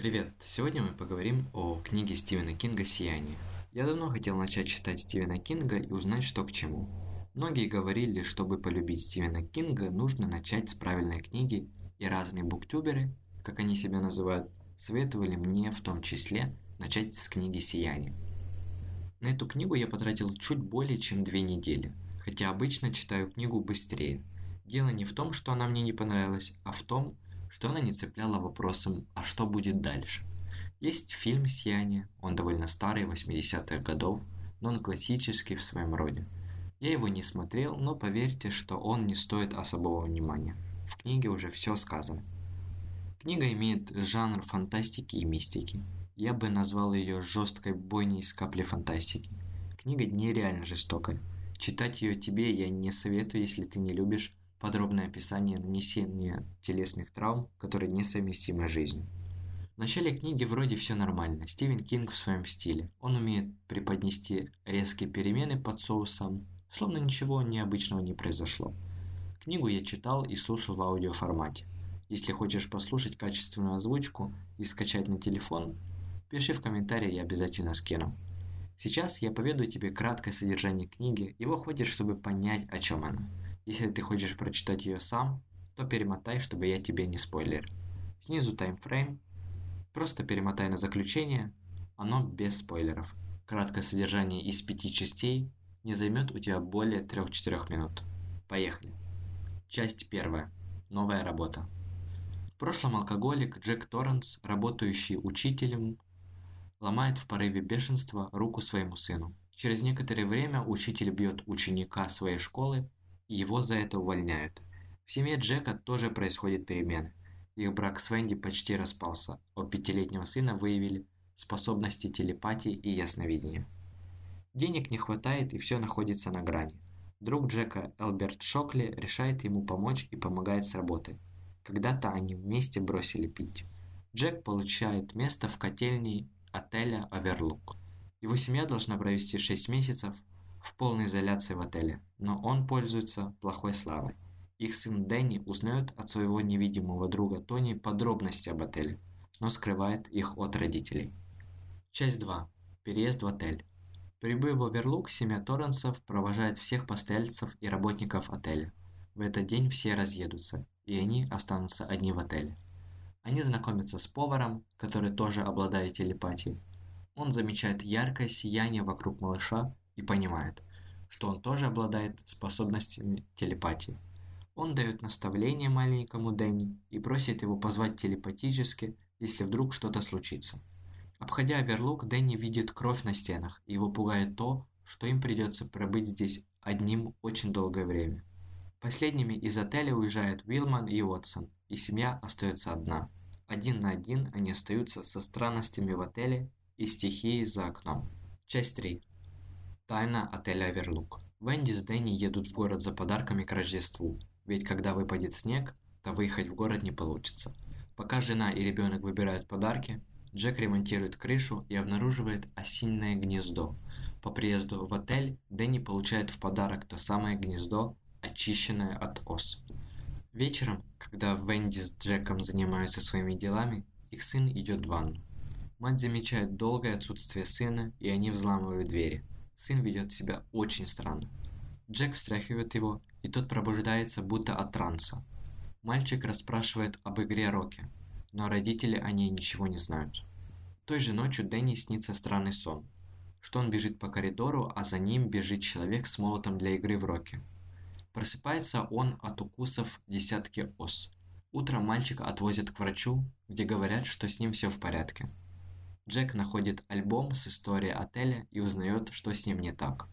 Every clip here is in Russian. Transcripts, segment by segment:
Привет! Сегодня мы поговорим о книге Стивена Кинга «Сияние». Я давно хотел начать читать Стивена Кинга и узнать, что к чему. Многие говорили, чтобы полюбить Стивена Кинга, нужно начать с правильной книги, и разные буктюберы, как они себя называют, советовали мне в том числе начать с книги «Сияние». На эту книгу я потратил чуть более чем две недели, хотя обычно читаю книгу быстрее. Дело не в том, что она мне не понравилась, а в том, что она не цепляла вопросом «а что будет дальше?». Есть фильм «Сияние», он довольно старый, 80-х годов, но он классический в своем роде. Я его не смотрел, но поверьте, что он не стоит особого внимания. В книге уже все сказано. Книга имеет жанр фантастики и мистики. Я бы назвал ее жесткой бойней с капли фантастики. Книга нереально жестокая. Читать ее тебе я не советую, если ты не любишь подробное описание нанесения телесных травм, которые несовместимы с жизнью. В начале книги вроде все нормально, Стивен Кинг в своем стиле. Он умеет преподнести резкие перемены под соусом, словно ничего необычного не произошло. Книгу я читал и слушал в аудиоформате. Если хочешь послушать качественную озвучку и скачать на телефон, пиши в комментарии, я обязательно скину. Сейчас я поведаю тебе краткое содержание книги, его хватит, чтобы понять, о чем она. Если ты хочешь прочитать ее сам, то перемотай, чтобы я тебе не спойлер. Снизу таймфрейм. Просто перемотай на заключение. Оно без спойлеров. Краткое содержание из пяти частей не займет у тебя более 3-4 минут. Поехали. Часть первая. Новая работа. В прошлом алкоголик Джек Торренс, работающий учителем, ломает в порыве бешенства руку своему сыну. Через некоторое время учитель бьет ученика своей школы его за это увольняют. В семье Джека тоже происходят перемены. Их брак с Венди почти распался, у пятилетнего сына выявили способности телепатии и ясновидения. Денег не хватает и все находится на грани. Друг Джека Элберт Шокли решает ему помочь и помогает с работой. Когда-то они вместе бросили пить. Джек получает место в котельной отеля Оверлук. Его семья должна провести 6 месяцев в полной изоляции в отеле, но он пользуется плохой славой. Их сын Дэнни узнает от своего невидимого друга Тони подробности об отеле, но скрывает их от родителей. Часть 2. Переезд в отель. Прибыв в Оверлук, семья Торренсов провожает всех постояльцев и работников отеля. В этот день все разъедутся, и они останутся одни в отеле. Они знакомятся с поваром, который тоже обладает телепатией. Он замечает яркое сияние вокруг малыша и понимает, что он тоже обладает способностями телепатии. Он дает наставление маленькому Дэнни и просит его позвать телепатически, если вдруг что-то случится. Обходя Верлук, Дэнни видит кровь на стенах, и его пугает то, что им придется пробыть здесь одним очень долгое время. Последними из отеля уезжают Уилман и Уотсон, и семья остается одна. Один на один они остаются со странностями в отеле и стихией за окном. Часть 3. Тайна отеля Оверлук. Венди с Дэнни едут в город за подарками к Рождеству, ведь когда выпадет снег, то выехать в город не получится. Пока жена и ребенок выбирают подарки, Джек ремонтирует крышу и обнаруживает осинное гнездо. По приезду в отель Дэнни получает в подарок то самое гнездо, очищенное от ос. Вечером, когда Венди с Джеком занимаются своими делами, их сын идет в ванну. Мать замечает долгое отсутствие сына, и они взламывают двери. Сын ведет себя очень странно. Джек встряхивает его, и тот пробуждается будто от транса. Мальчик расспрашивает об игре Рокки, но родители о ней ничего не знают. Той же ночью Дэнни снится странный сон, что он бежит по коридору, а за ним бежит человек с молотом для игры в Рокки. Просыпается он от укусов десятки ос. Утром мальчика отвозят к врачу, где говорят, что с ним все в порядке. Джек находит альбом с историей отеля и узнает, что с ним не так.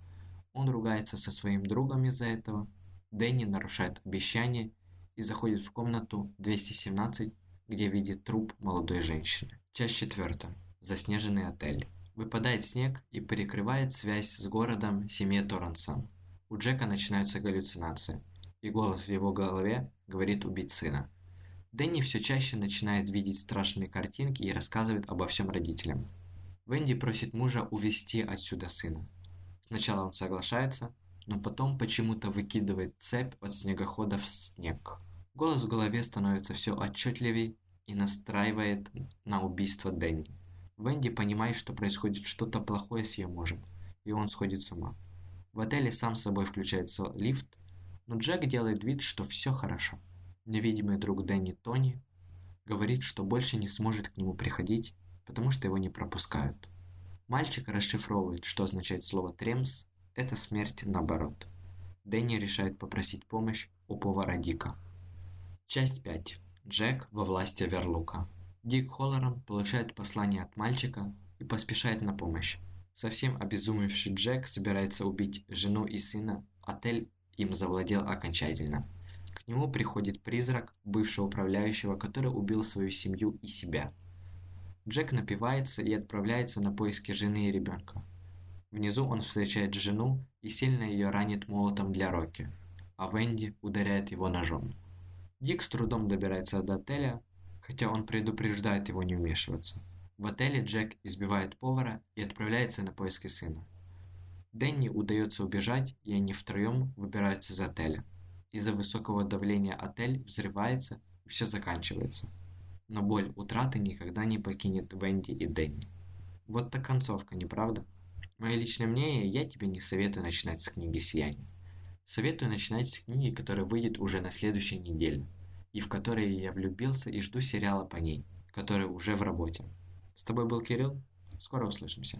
Он ругается со своим другом из-за этого. Дэнни нарушает обещание и заходит в комнату 217, где видит труп молодой женщины. Часть четвертая. Заснеженный отель. Выпадает снег и перекрывает связь с городом семье Торренсон. У Джека начинаются галлюцинации, и голос в его голове говорит убить сына. Дэнни все чаще начинает видеть страшные картинки и рассказывает обо всем родителям. Венди просит мужа увезти отсюда сына. Сначала он соглашается, но потом почему-то выкидывает цепь от снегохода в снег. Голос в голове становится все отчетливей, и настраивает на убийство Дэнни. Венди понимает, что происходит что-то плохое с ее мужем, и он сходит с ума. В отеле сам собой включается лифт, но Джек делает вид, что все хорошо. Невидимый друг Дэнни Тони говорит, что больше не сможет к нему приходить, потому что его не пропускают. Мальчик расшифровывает, что означает слово «тремс» – это смерть наоборот. Дэнни решает попросить помощь у повара Дика. Часть 5. Джек во власти Верлука. Дик Холлором получает послание от мальчика и поспешает на помощь. Совсем обезумевший Джек собирается убить жену и сына, отель им завладел окончательно. Нему приходит призрак бывшего управляющего, который убил свою семью и себя. Джек напивается и отправляется на поиски жены и ребенка. Внизу он встречает жену и сильно ее ранит молотом для Рокки, а Венди ударяет его ножом. Дик с трудом добирается до отеля, хотя он предупреждает его не вмешиваться. В отеле Джек избивает повара и отправляется на поиски сына. Дэнни удается убежать, и они втроем выбираются из отеля. Из-за высокого давления отель взрывается, и все заканчивается. Но боль утраты никогда не покинет Венди и Дэнни. Вот так концовка, не правда? Мое личное мнение, я тебе не советую начинать с книги «Сияние». Советую начинать с книги, которая выйдет уже на следующей неделе, и в которой я влюбился и жду сериала по ней, который уже в работе. С тобой был Кирилл. Скоро услышимся.